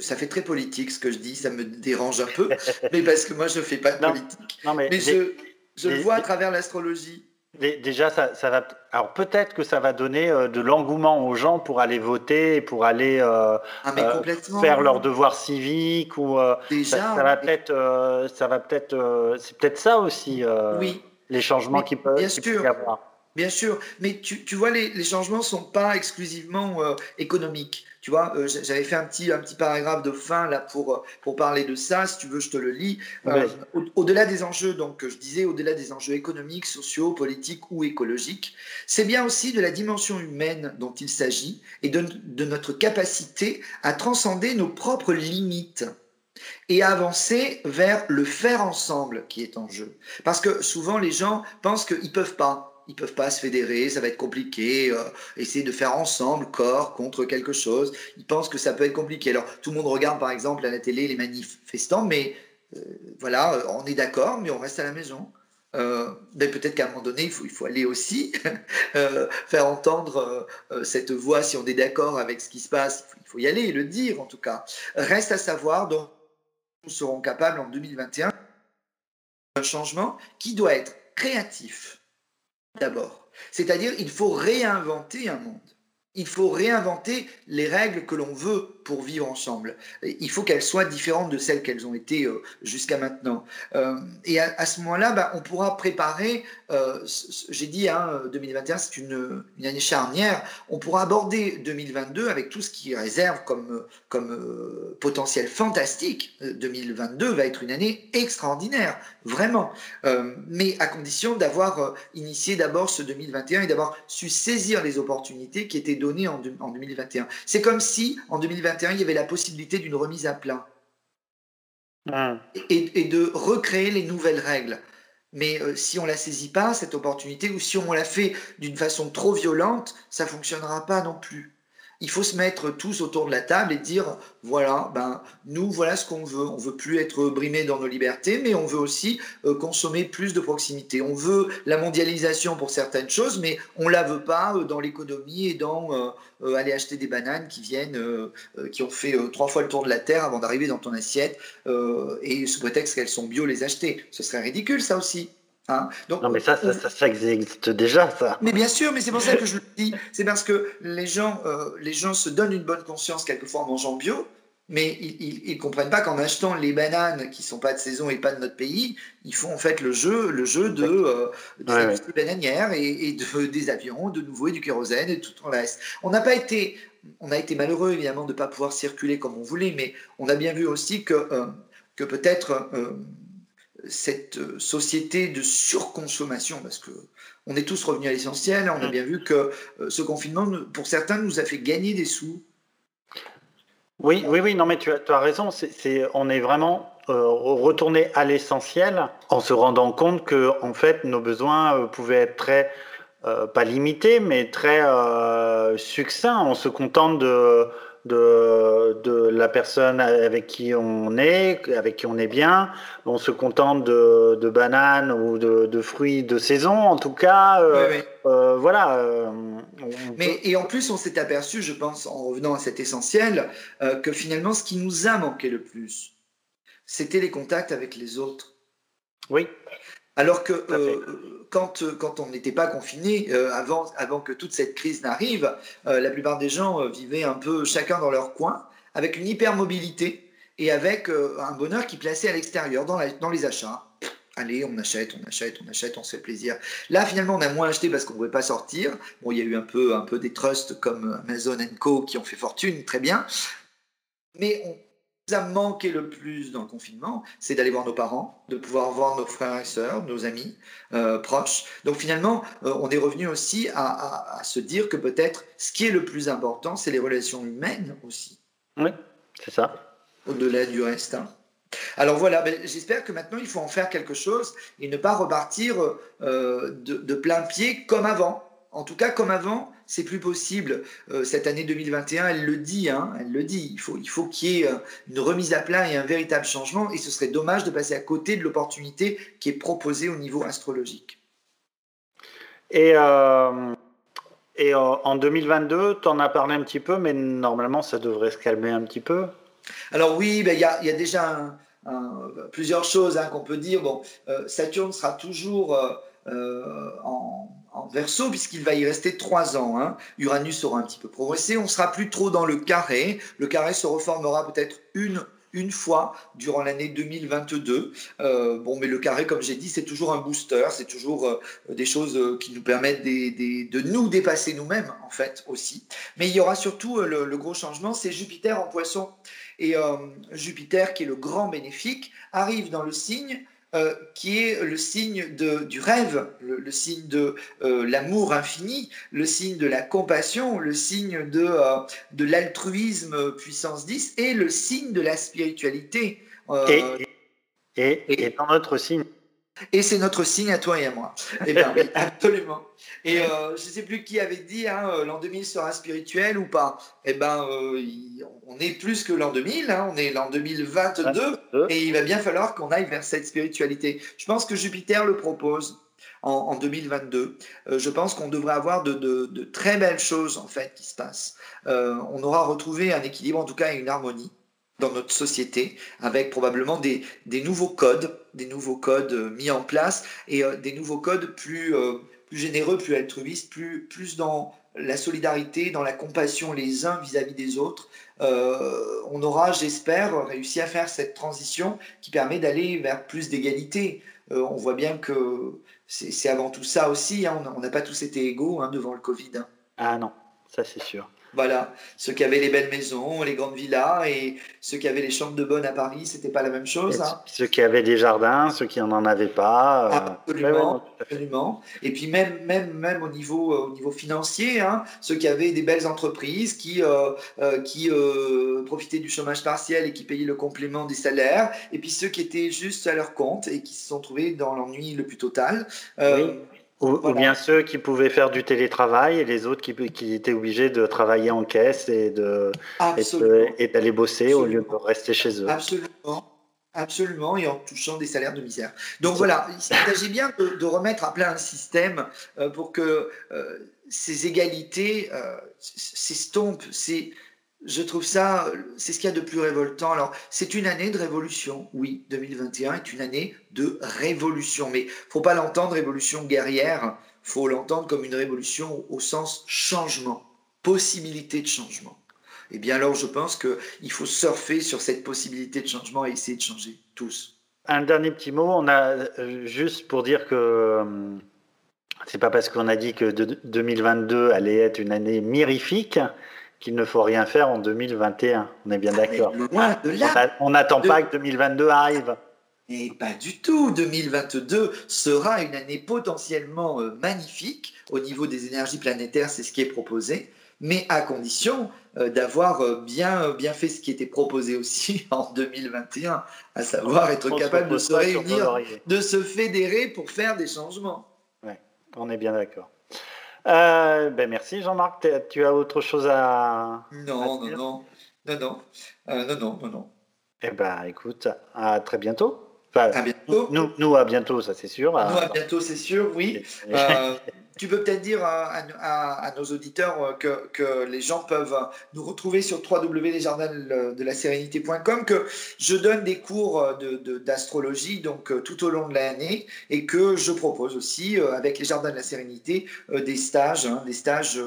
ça fait très politique ce que je dis, ça me dérange un peu, mais parce que moi je ne fais pas de politique. mais, je, je le vois à travers l'astrologie.
Déjà, ça, va. Alors peut-être que ça va donner euh, de l'engouement aux gens pour aller voter, pour aller euh, ah, euh, faire leur devoir civique ou. Déjà, ça, va peut-être. ça va peut-être. c'est peut-être ça aussi. oui. Les changements qui peuvent, y avoir.
Bien sûr, mais tu, tu vois, les, les changements ne sont pas exclusivement économiques. Tu vois, euh, j'avais fait un petit, un petit paragraphe de fin là pour, euh, pour parler de ça. Si tu veux, je te le lis. Au-delà des enjeux, donc, je disais, au-delà des enjeux économiques, sociaux, politiques ou écologiques, c'est bien aussi de la dimension humaine dont il s'agit et de, de notre capacité à transcender nos propres limites et à avancer vers le faire ensemble qui est en jeu. Parce que souvent les gens pensent qu'ils ne peuvent pas ils peuvent pas se fédérer, ça va être compliqué, euh, essayer de faire ensemble corps contre quelque chose. Ils pensent que ça peut être compliqué. Alors tout le monde regarde par exemple à la télé les manifestants, mais euh, voilà, euh, on est d'accord, mais on reste à la maison. mais peut-être qu'à un moment donné, il faut, aller aussi faire entendre cette voix si on est d'accord avec ce qui se passe. Il faut, y aller et le dire en tout cas. Reste à savoir, donc nous serons capables en 2021 un changement qui doit être créatif, d'abord. C'est-à-dire, il faut réinventer un monde. Il faut réinventer les règles que l'on veut pour vivre ensemble. Il faut qu'elles soient différentes de celles qu'elles ont été euh, jusqu'à maintenant. Euh, et à, ce moment-là, bah, on pourra préparer, euh, j'ai dit, hein, 2021, c'est une, année charnière, on pourra aborder 2022 avec tout ce qui réserve comme, comme potentiel fantastique. 2022 va être une année extraordinaire, vraiment. mais à condition d'avoir initié d'abord ce 2021 et d'avoir su saisir les opportunités qui étaient données en 2021. C'est comme si en 2021, il y avait la possibilité d'une remise à plat. Ah. Et, de recréer les nouvelles règles. Mais euh, si on la saisit pas, cette opportunité, ou si on la fait d'une façon trop violente, ça fonctionnera pas non plus il faut se mettre tous autour de la table et dire voilà, ben nous voilà ce qu'on veut. On veut plus être brimé dans nos libertés, mais on veut aussi euh, consommer plus de proximité. On veut la mondialisation pour certaines choses, mais on la veut pas euh, dans l'économie et dans euh, aller acheter des bananes qui viennent, qui ont fait trois fois le tour de la terre avant d'arriver dans ton assiette et sous prétexte qu'elles sont bio les acheter. Ce serait ridicule ça aussi.
Hein. Donc, non, mais ça, ça, existe déjà, ça.
Mais bien sûr, mais c'est pour ça que je le dis. C'est parce que les gens, euh, les gens se donnent une bonne conscience quelquefois en mangeant bio, mais ils ne comprennent pas qu'en achetant les bananes qui sont pas de saison et pas de notre pays, ils font en fait le jeu, le jeu de euh, des bananières et, de, des avions, de nouveau et du kérosène et tout le reste. On n'a pas été, on a été malheureux évidemment de ne pas pouvoir circuler comme on voulait, mais on a bien vu aussi que, euh, que peut-être cette euh, société de surconsommation, parce que on est tous revenus à l'essentiel, on a mm. bien vu que euh, ce confinement, pour certains, nous a fait gagner des sous.
Oui, oui, oui, non, mais tu as, tu as raison. C'est, on est vraiment euh, retourné à l'essentiel en se rendant compte que, en fait, nos besoins pouvaient être très, pas limités, mais très succincts. On se contente de de, de, la personne avec qui on est, avec qui on est bien. On se contente de, de bananes ou de, de, fruits de saison, en tout cas. Euh, euh, voilà. Euh,
Mais et en plus, on s'est aperçu, je pense, en revenant à cet essentiel, que finalement, ce qui nous a manqué le plus, c'était les contacts avec les autres.
Oui.
Alors que euh, quand, euh, quand on n'était pas confiné, euh, avant, avant que toute cette crise n'arrive, la plupart des gens vivaient un peu chacun dans leur coin, avec une hypermobilité et avec un bonheur qui plaçait à l'extérieur, dans, dans les achats. Allez, on achète, on achète, on achète, on se fait plaisir. Là, finalement, on a moins acheté parce qu'on ne pouvait pas sortir. Bon, il y a eu un peu, un peu des trusts comme Amazon Co qui ont fait fortune, très bien. Mais on, a manqué le plus dans le confinement, c'est d'aller voir nos parents, de pouvoir voir nos frères et sœurs, nos amis euh, proches. Donc finalement, euh, on est revenu aussi à, se dire que peut-être ce qui est le plus important, c'est les relations humaines aussi.
Oui, c'est ça.
Au-delà du reste. Hein. Alors voilà, ben, j'espère que maintenant il faut en faire quelque chose et ne pas repartir euh, de, plein pied comme avant. En tout cas, comme avant, c'est plus possible. Euh, cette année 2021, elle le dit, hein, elle le dit. Il faut, il faut qu'il y ait euh, une remise à plat et un véritable changement. Et ce serait dommage de passer à côté de l'opportunité qui est proposée au niveau astrologique.
Et, euh, et en 2022, tu en as parlé un petit peu, mais normalement, ça devrait se calmer un petit peu.
Alors oui, ben, il y, a, y, a, déjà plusieurs choses hein, qu'on peut dire. Bon, Saturne sera toujours en verso, puisqu'il va y rester trois ans. Hein. Uranus aura un petit peu progressé, on sera plus trop dans le carré. Le carré se reformera peut-être une, une fois durant l'année 2022. Euh, bon, mais le carré, comme j'ai dit, c'est toujours un booster, c'est toujours euh, des choses euh, qui nous permettent de nous dépasser nous-mêmes, en fait, aussi. Mais il y aura surtout le, gros changement, c'est Jupiter en poisson. Et Jupiter, qui est le grand bénéfique, arrive dans le signe euh, qui est le signe de, du rêve, le, signe de euh, l'amour infini, le signe de la compassion, le signe de, euh, de l'altruisme puissance 10 et le signe de la spiritualité.
et, et, et, dans notre signe
et c'est notre signe à toi et à moi. Eh bien, absolument. Et euh, je ne sais plus qui avait dit, hein, euh, l'an 2000 sera spirituel ou pas. Eh bien, euh, on est plus que l'an 2000, hein, on est l'an 2022, et il va bien falloir qu'on aille vers cette spiritualité. Je pense que Jupiter le propose. En, 2022. je pense qu'on devrait avoir de, de, très belles choses en fait qui se passent. on aura retrouvé un équilibre, en tout cas une harmonie dans notre société, avec probablement des, nouveaux codes, des nouveaux codes euh, mis en place et euh, des nouveaux codes plus, euh, généreux, plus altruistes, plus, plus dans la solidarité, dans la compassion les uns vis-à-vis des autres. on aura, j'espère, réussi à faire cette transition qui permet d'aller vers plus d'égalité. on voit bien que c'est avant tout ça aussi, hein. on n'a pas tous été égaux hein, devant le Covid. Hein.
Ah non, ça c'est sûr.
Voilà, ceux qui avaient les belles maisons, les grandes villas, et ceux qui avaient les chambres de bonne à Paris, c'était pas la même chose. Hein.
Ceux qui avaient des jardins, ceux qui n'en avaient pas.
Euh, absolument, absolument. Et puis même, même, même au niveau, euh, au niveau financier, hein, ceux qui avaient des belles entreprises, qui, euh, qui profitaient du chômage partiel et qui payaient le complément des salaires, et puis ceux qui étaient juste à leur compte et qui se sont trouvés dans l'ennui le plus total.
Oui. Ou, bien ceux qui pouvaient faire du télétravail et les autres qui, qui étaient obligés de travailler en caisse et de et d'aller bosser au lieu de rester chez eux.
Absolument. Absolument, et en touchant des salaires de misère. Donc voilà, il s'agit bien de, remettre à plat un système euh, pour que euh, ces égalités euh, s'estompent. C'est je trouve ça, c'est ce qu'il y a de plus révoltant. Alors, c'est une année de révolution, oui, 2021 est une année de révolution, mais faut pas l'entendre révolution guerrière, faut l'entendre comme une révolution au sens changement, possibilité de changement. Eh bien alors, je pense qu'il faut surfer sur cette possibilité de changement et essayer de changer tous.
Un dernier petit mot, on a euh, juste pour dire que euh, c'est pas parce qu'on a dit que 2022 allait être une année mirifique qu'il ne faut rien faire en 2021. On est bien ah, d'accord. On n'attend pas que 2022 arrive.
Et pas du tout. 2022 sera une année potentiellement euh, magnifique au niveau des énergies planétaires, c'est ce qui est proposé, mais à condition euh, d'avoir euh, bien, bien fait ce qui était proposé aussi en 2021, à savoir être capable de se réunir, de se fédérer pour faire des changements.
Ouais, on est bien d'accord. Euh, ben merci Jean-Marc. Tu as autre chose à.
Non, non, non. Non, non. Euh, non, non, non, non.
Eh ben écoute, à très bientôt.
à bientôt.
Nous, nous, à bientôt, ça c'est sûr.
Nous, à bientôt, c'est sûr, oui. Euh, tu peux peut-être dire à, nos auditeurs euh, que, les gens peuvent nous retrouver sur www.lesjardins-de-la-sérénité.com, que je donne des cours d'astrologie de, donc euh, tout au long de l'année et que je propose aussi euh, avec les Jardins de la Sérénité des stages, hein, des stages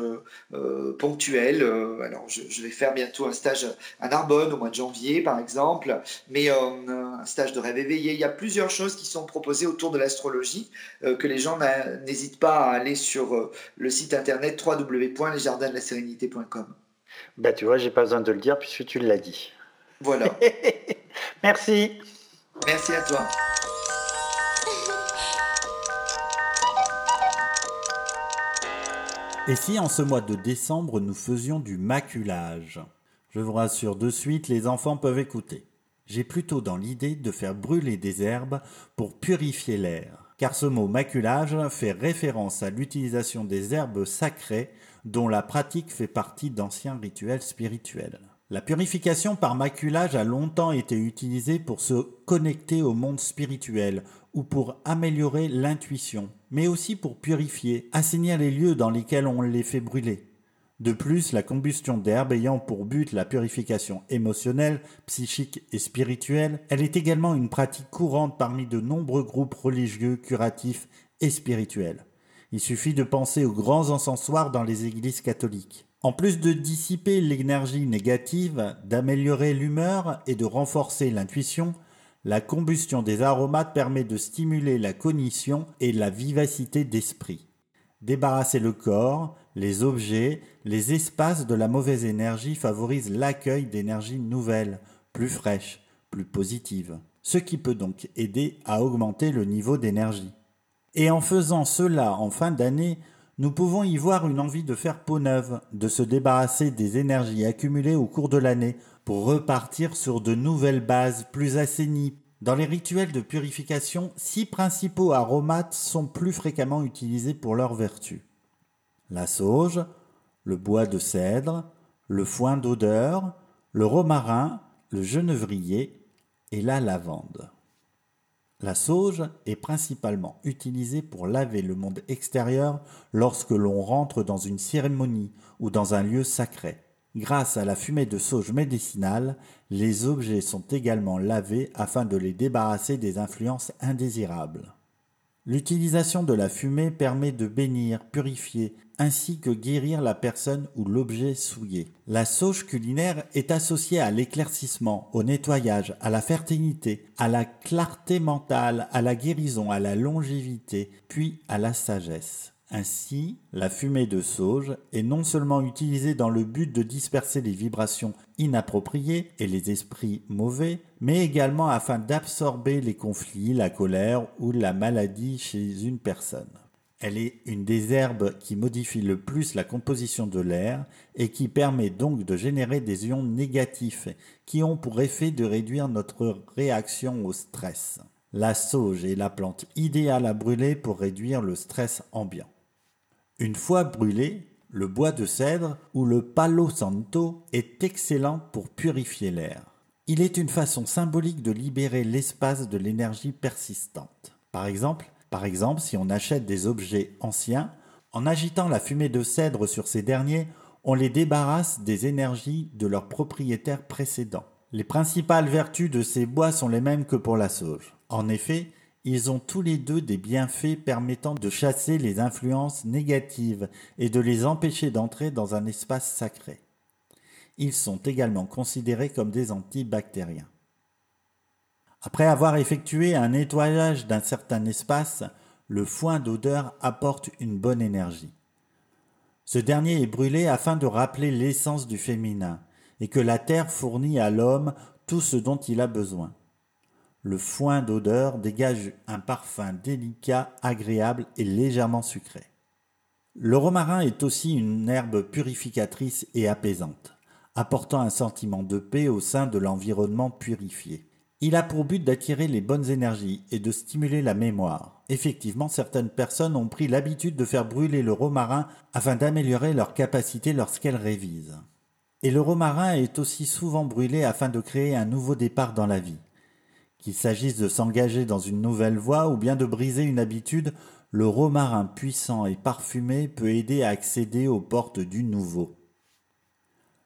ponctuels. alors je, je, vais faire bientôt un stage à Narbonne au mois de janvier par exemple, mais un stage de rêve éveillé. Il y a plusieurs choses qui sont proposées autour de l'astrologie que les gens n'hésitent pas à aller sur euh, le site internet www.lesjardins-de-la-sérénité.com.
Bah, tu vois, j'ai pas besoin de le dire puisque tu l'as dit.
Voilà.
Merci.
Merci à toi.
Et si en ce mois de décembre nous faisions du maculage? Je vous rassure de suite, les enfants peuvent écouter. J'ai plutôt dans l'idée de faire brûler des herbes pour purifier l'air car ce mot maculage fait référence à l'utilisation des herbes sacrées dont la pratique fait partie d'anciens rituels spirituels. La purification par maculage a longtemps été utilisée pour se connecter au monde spirituel ou pour améliorer l'intuition, mais aussi pour purifier, assainir les lieux dans lesquels on les fait brûler. De plus, la combustion d'herbe ayant pour but la purification émotionnelle, psychique et spirituelle, elle est également une pratique courante parmi de nombreux groupes religieux, curatifs et spirituels. Il suffit de penser aux grands encensoirs dans les églises catholiques. En plus de dissiper l'énergie négative, d'améliorer l'humeur et de renforcer l'intuition, la combustion des aromates permet de stimuler la cognition et la vivacité d'esprit. Débarrasser le corps, les objets, les espaces de la mauvaise énergie favorise l'accueil d'énergies nouvelles, plus fraîches, plus positives, ce qui peut donc aider à augmenter le niveau d'énergie. Et en faisant cela en fin d'année, nous pouvons y voir une envie de faire peau neuve, de se débarrasser des énergies accumulées au cours de l'année pour repartir sur de nouvelles bases plus assainies. Dans les rituels de purification, six principaux aromates sont plus fréquemment utilisés pour leur vertu. La sauge, le bois de cèdre, le foin d'odeur, le romarin, le genevrier et la lavande. La sauge est principalement utilisée pour laver le monde extérieur lorsque l'on rentre dans une cérémonie ou dans un lieu sacré. Grâce à la fumée de sauge médicinale, les objets sont également lavés afin de les débarrasser des influences indésirables. L'utilisation de la fumée permet de bénir, purifier, ainsi que guérir la personne ou l'objet souillé. La sauge culinaire est associée à l'éclaircissement, au nettoyage, à la fertilité, à la clarté mentale, à la guérison, à la longévité, puis à la sagesse. Ainsi, la fumée de sauge est non seulement utilisée dans le but de disperser les vibrations inappropriées et les esprits mauvais, mais également afin d'absorber les conflits, la colère ou la maladie chez une personne. Elle est une des herbes qui modifie le plus la composition de l'air et qui permet donc de générer des ions négatifs qui ont pour effet de réduire notre réaction au stress. La sauge est la plante idéale à brûler pour réduire le stress ambiant. Une fois brûlé, le bois de cèdre ou le palo santo est excellent pour purifier l'air. Il est une façon symbolique de libérer l'espace de l'énergie persistante. Par exemple, par exemple, si on achète des objets anciens, en agitant la fumée de cèdre sur ces derniers, on les débarrasse des énergies de leurs propriétaires précédents. Les principales vertus de ces bois sont les mêmes que pour la sauge. En effet, ils ont tous les deux des bienfaits permettant de chasser les influences négatives et de les empêcher d'entrer dans un espace sacré. Ils sont également considérés comme des antibactériens. Après avoir effectué un nettoyage d'un certain espace, le foin d'odeur apporte une bonne énergie. Ce dernier est brûlé afin de rappeler l'essence du féminin et que la terre fournit à l'homme tout ce dont il a besoin. Le foin d'odeur dégage un parfum délicat, agréable et légèrement sucré. Le romarin est aussi une herbe purificatrice et apaisante, apportant un sentiment de paix au sein de l'environnement purifié. Il a pour but d'attirer les bonnes énergies et de stimuler la mémoire. Effectivement, certaines personnes ont pris l'habitude de faire brûler le romarin afin d'améliorer leur capacité lorsqu'elles révisent. Et le romarin est aussi souvent brûlé afin de créer un nouveau départ dans la vie. Qu'il s'agisse de s'engager dans une nouvelle voie ou bien de briser une habitude, le romarin puissant et parfumé peut aider à accéder aux portes du nouveau.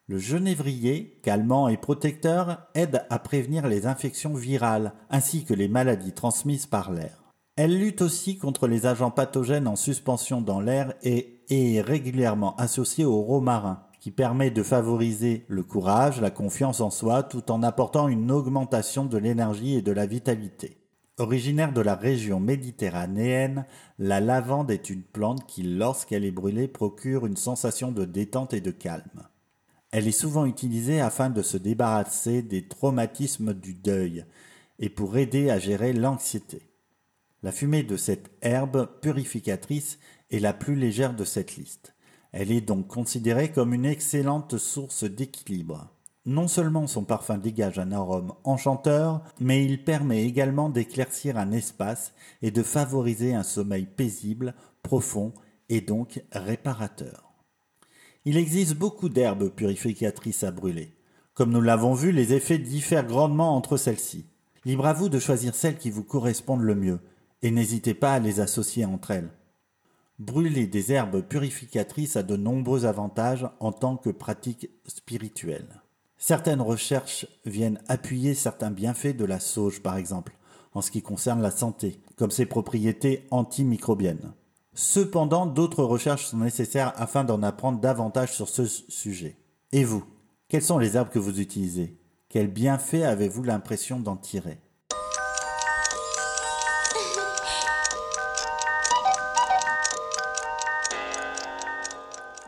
Le genévrier, calmant et protecteur, aide à prévenir les infections virales ainsi que les maladies transmises par l'air. Elle lutte aussi contre les agents pathogènes en suspension dans l'air et est régulièrement associée au romarin permet de favoriser le courage, la confiance en soi, tout en apportant une augmentation de l'énergie et de la vitalité. Originaire de la région méditerranéenne, la lavande est une plante qui, lorsqu'elle est brûlée, procure une sensation de détente et de calme. Elle est souvent utilisée afin de se débarrasser des traumatismes du deuil et pour aider à gérer l'anxiété. La fumée de cette herbe purificatrice est la plus légère de cette liste. Elle est donc considérée comme une excellente source d'équilibre. Non seulement son parfum dégage un arôme enchanteur, mais il permet également d'éclaircir un espace et de favoriser un sommeil paisible, profond et donc réparateur. Il existe beaucoup d'herbes purificatrices à brûler. Comme nous l'avons vu, les effets diffèrent grandement entre celles-ci. Libre à vous de choisir celles qui vous correspondent le mieux, et n'hésitez pas à les associer entre elles. Brûler des herbes purificatrices a de nombreux avantages en tant que pratique spirituelle. Certaines recherches viennent appuyer certains bienfaits de la sauge, par exemple, en ce qui concerne la santé, comme ses propriétés antimicrobiennes. Cependant, d'autres recherches sont nécessaires afin d'en apprendre davantage sur ce sujet. Et vous quelles sont les herbes que vous utilisez? Quels bienfaits avez-vous l'impression d'en tirer?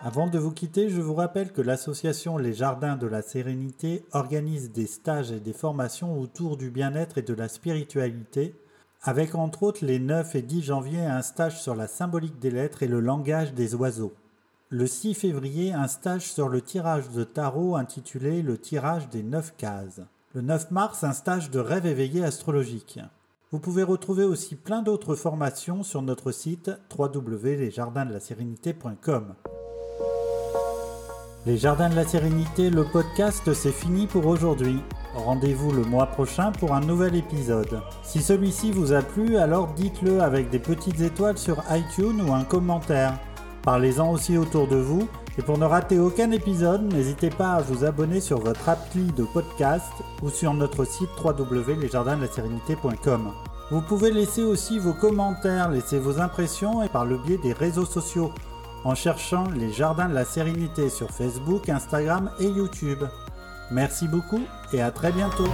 Avant de vous quitter, je vous rappelle que l'association Les Jardins de la Sérénité organise des stages et des formations autour du bien-être et de la spiritualité, avec entre autres les 9 et 10 janvier un stage sur la symbolique des lettres et le langage des oiseaux. Le 6 février, un stage sur le tirage de tarot intitulé Le tirage des 9 cases. Le 9 mars, un stage de rêve éveillé astrologique. Vous pouvez retrouver aussi plein d'autres formations sur notre site www.lesjardinsdelasérénité.com. Les Jardins de la Sérénité, le podcast, c'est fini pour aujourd'hui. Rendez-vous le mois prochain pour un nouvel épisode. Si celui-ci vous a plu, alors dites-le avec des petites étoiles sur iTunes ou un commentaire. Parlez-en aussi autour de vous. Et pour ne rater aucun épisode, n'hésitez pas à vous abonner sur votre appli de podcast ou sur notre site www.lesjardinsdelasérénité.com. Vous pouvez laisser aussi vos commentaires, laisser vos impressions et par le biais des réseaux sociaux en cherchant les Jardins de la Sérénité sur Facebook, Instagram et YouTube. Merci beaucoup et à très bientôt.